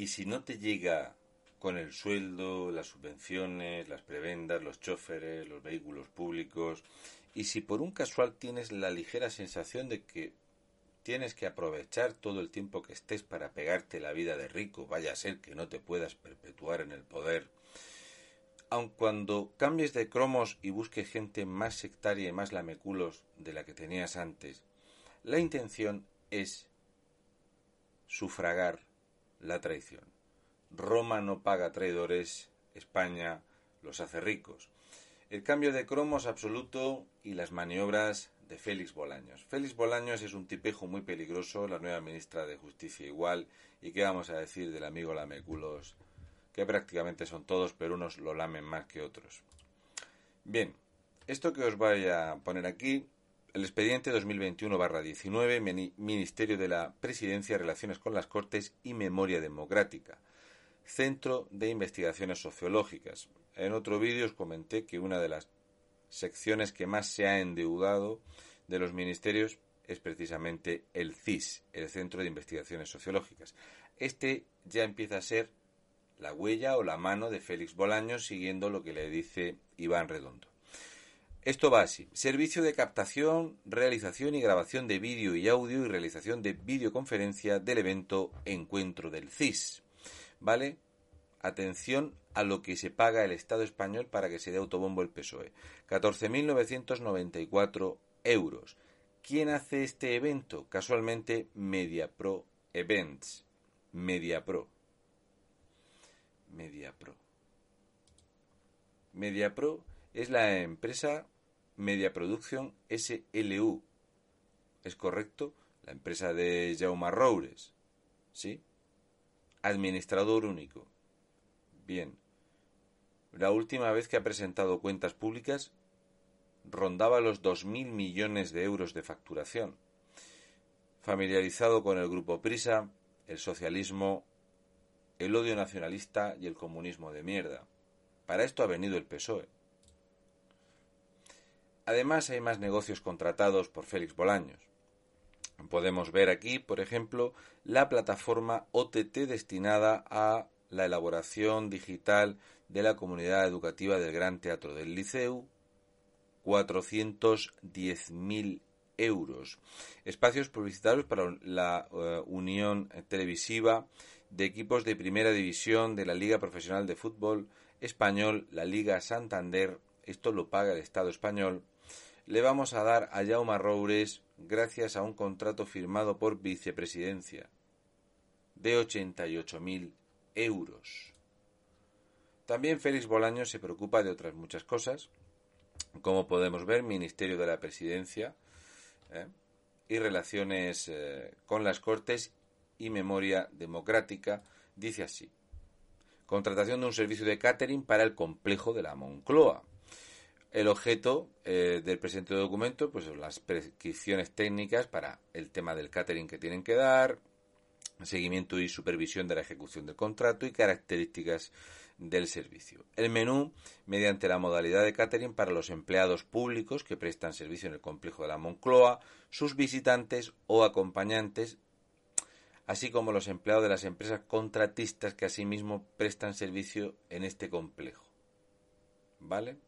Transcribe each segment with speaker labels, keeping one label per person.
Speaker 1: Y si no te llega con el sueldo, las subvenciones, las prebendas, los choferes, los vehículos públicos, y si por un casual tienes la ligera sensación de que tienes que aprovechar todo el tiempo que estés para pegarte la vida de rico, vaya a ser que no te puedas perpetuar en el poder, aun cuando cambies de cromos y busques gente más sectaria y más lameculos de la que tenías antes, la intención es sufragar la traición. Roma no paga traidores, España los hace ricos. El cambio de cromos absoluto y las maniobras de Félix Bolaños. Félix Bolaños es un tipejo muy peligroso, la nueva ministra de Justicia igual, y qué vamos a decir del amigo Lameculos, que prácticamente son todos, pero unos lo lamen más que otros. Bien, esto que os voy a poner aquí el expediente 2021-19, Ministerio de la Presidencia, Relaciones con las Cortes y Memoria Democrática. Centro de Investigaciones Sociológicas. En otro vídeo os comenté que una de las secciones que más se ha endeudado de los ministerios es precisamente el CIS, el Centro de Investigaciones Sociológicas. Este ya empieza a ser la huella o la mano de Félix Bolaños siguiendo lo que le dice Iván Redondo. Esto va así. Servicio de captación, realización y grabación de vídeo y audio y realización de videoconferencia del evento Encuentro del CIS. ¿Vale? Atención a lo que se paga el Estado español para que se dé autobombo el PSOE. 14.994 euros. ¿Quién hace este evento? Casualmente MediaPro Events. MediaPro. MediaPro. MediaPro es la empresa Media Production SLU. ¿Es correcto? La empresa de Jaume Roures. ¿Sí? Administrador único. Bien. La última vez que ha presentado cuentas públicas rondaba los 2.000 millones de euros de facturación. Familiarizado con el grupo Prisa, el socialismo, el odio nacionalista y el comunismo de mierda. Para esto ha venido el PSOE. Además, hay más negocios contratados por Félix Bolaños. Podemos ver aquí, por ejemplo, la plataforma OTT destinada a la elaboración digital de la comunidad educativa del Gran Teatro del Liceu, 410.000 euros. Espacios publicitarios para la eh, Unión Televisiva de equipos de primera división de la Liga Profesional de Fútbol Español, la Liga Santander, esto lo paga el Estado español, le vamos a dar a Jaume Roures gracias a un contrato firmado por vicepresidencia de 88.000 euros. También Félix Bolaños se preocupa de otras muchas cosas, como podemos ver, Ministerio de la Presidencia ¿eh? y Relaciones eh, con las Cortes y Memoria Democrática, dice así. Contratación de un servicio de catering para el complejo de la Moncloa. El objeto eh, del presente documento pues son las prescripciones técnicas para el tema del catering que tienen que dar, seguimiento y supervisión de la ejecución del contrato y características del servicio. El menú mediante la modalidad de catering para los empleados públicos que prestan servicio en el complejo de la Moncloa, sus visitantes o acompañantes, así como los empleados de las empresas contratistas que asimismo prestan servicio en este complejo. ¿Vale?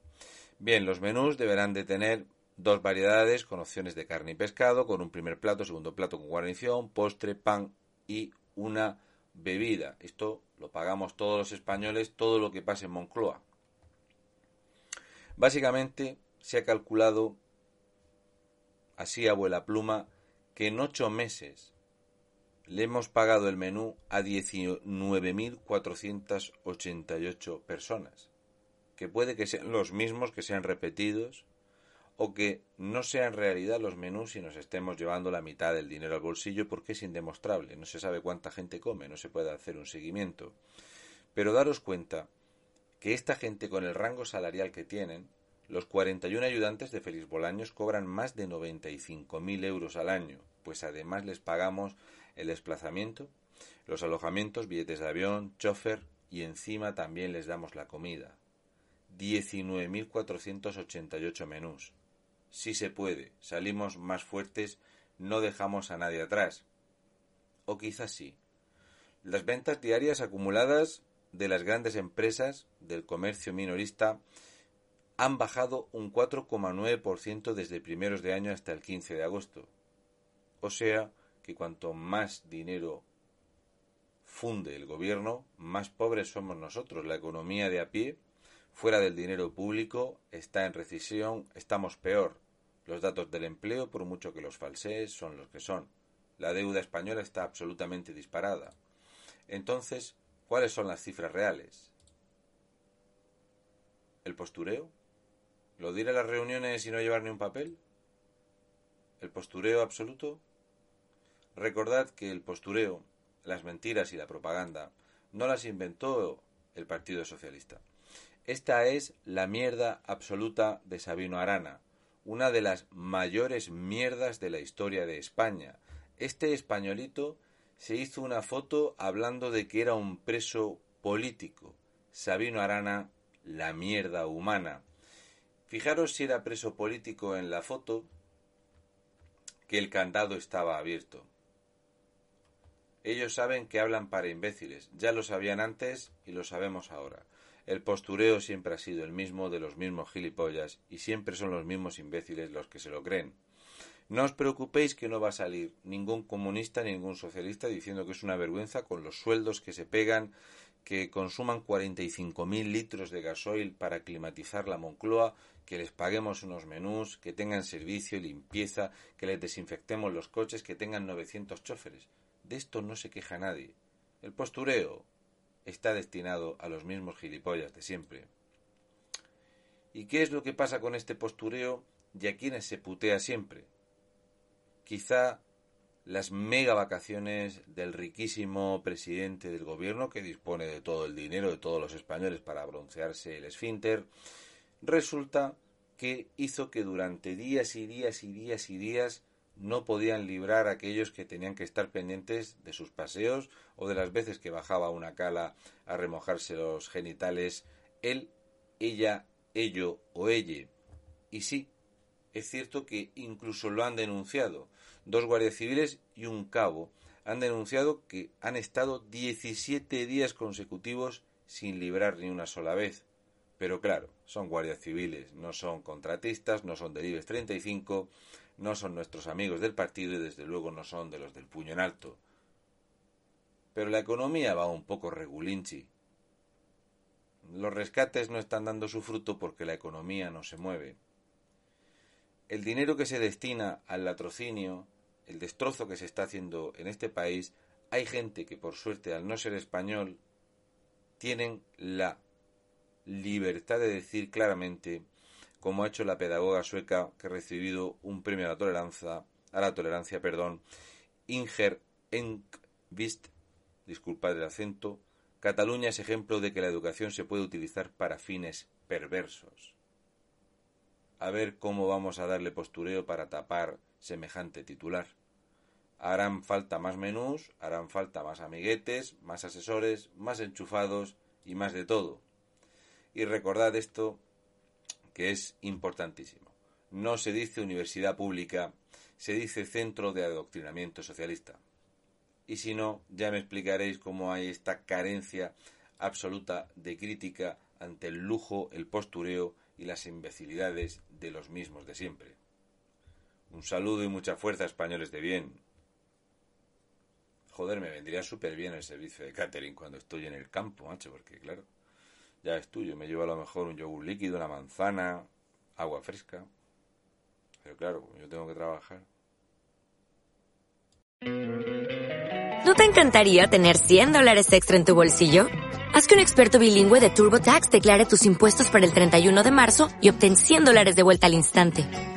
Speaker 1: Bien, los menús deberán de tener dos variedades con opciones de carne y pescado, con un primer plato, segundo plato con guarnición, postre, pan y una bebida. Esto lo pagamos todos los españoles, todo lo que pase en Moncloa. Básicamente se ha calculado, así abuela pluma, que en ocho meses le hemos pagado el menú a 19.488 personas que puede que sean los mismos, que sean repetidos, o que no sean realidad los menús y nos estemos llevando la mitad del dinero al bolsillo porque es indemostrable, no se sabe cuánta gente come, no se puede hacer un seguimiento. Pero daros cuenta que esta gente con el rango salarial que tienen, los 41 ayudantes de Félix Bolaños cobran más de 95.000 euros al año, pues además les pagamos el desplazamiento, los alojamientos, billetes de avión, chofer y encima también les damos la comida. 19.488 menús. Si se puede, salimos más fuertes, no dejamos a nadie atrás. O quizás sí. Las ventas diarias acumuladas de las grandes empresas del comercio minorista han bajado un 4,9% desde primeros de año hasta el 15 de agosto. O sea que cuanto más dinero funde el gobierno, más pobres somos nosotros. La economía de a pie, fuera del dinero público, está en recesión, estamos peor. Los datos del empleo, por mucho que los falsees, son los que son. La deuda española está absolutamente disparada. Entonces, ¿cuáles son las cifras reales? ¿El postureo? ¿Lo diré a las reuniones y no llevar ni un papel? ¿El postureo absoluto? Recordad que el postureo, las mentiras y la propaganda no las inventó el Partido Socialista. Esta es la mierda absoluta de Sabino Arana, una de las mayores mierdas de la historia de España. Este españolito se hizo una foto hablando de que era un preso político. Sabino Arana, la mierda humana. Fijaros si era preso político en la foto, que el candado estaba abierto. Ellos saben que hablan para imbéciles, ya lo sabían antes y lo sabemos ahora. El postureo siempre ha sido el mismo de los mismos gilipollas y siempre son los mismos imbéciles los que se lo creen. No os preocupéis que no va a salir ningún comunista ni ningún socialista diciendo que es una vergüenza con los sueldos que se pegan, que consuman 45.000 litros de gasoil para climatizar la Moncloa, que les paguemos unos menús, que tengan servicio, y limpieza, que les desinfectemos los coches, que tengan 900 choferes. De esto no se queja nadie. El postureo está destinado a los mismos gilipollas de siempre. ¿Y qué es lo que pasa con este postureo y a quienes se putea siempre? Quizá las mega vacaciones del riquísimo presidente del gobierno que dispone de todo el dinero de todos los españoles para broncearse el esfínter, resulta que hizo que durante días y días y días y días no podían librar a aquellos que tenían que estar pendientes de sus paseos o de las veces que bajaba una cala a remojarse los genitales él, ella, ello o ella. Y sí, es cierto que incluso lo han denunciado. Dos guardias civiles y un cabo han denunciado que han estado 17 días consecutivos sin librar ni una sola vez. Pero claro, son guardias civiles, no son contratistas, no son del IBEX 35, no son nuestros amigos del partido y desde luego no son de los del puño en alto. Pero la economía va un poco regulinchi. Los rescates no están dando su fruto porque la economía no se mueve. El dinero que se destina al latrocinio, el destrozo que se está haciendo en este país, hay gente que por suerte al no ser español tienen la libertad de decir claramente como ha hecho la pedagoga sueca que ha recibido un premio a la tolerancia, a la tolerancia, perdón, Inger Enkvist, disculpad el acento, Cataluña es ejemplo de que la educación se puede utilizar para fines perversos. A ver cómo vamos a darle postureo para tapar semejante titular. Harán falta más menús, harán falta más amiguetes, más asesores, más enchufados y más de todo. Y recordad esto que es importantísimo. No se dice universidad pública, se dice centro de adoctrinamiento socialista. Y si no, ya me explicaréis cómo hay esta carencia absoluta de crítica ante el lujo, el postureo y las imbecilidades de los mismos de siempre. Un saludo y mucha fuerza, españoles de bien. Joder, me vendría súper bien el servicio de catering cuando estoy en el campo, macho, porque claro, ya es tuyo. Me llevo a lo mejor un yogur líquido, una manzana, agua fresca. Pero claro, yo tengo que trabajar.
Speaker 2: ¿No te encantaría tener 100 dólares extra en tu bolsillo? Haz que un experto bilingüe de TurboTax declare tus impuestos para el 31 de marzo y obtén 100 dólares de vuelta al instante.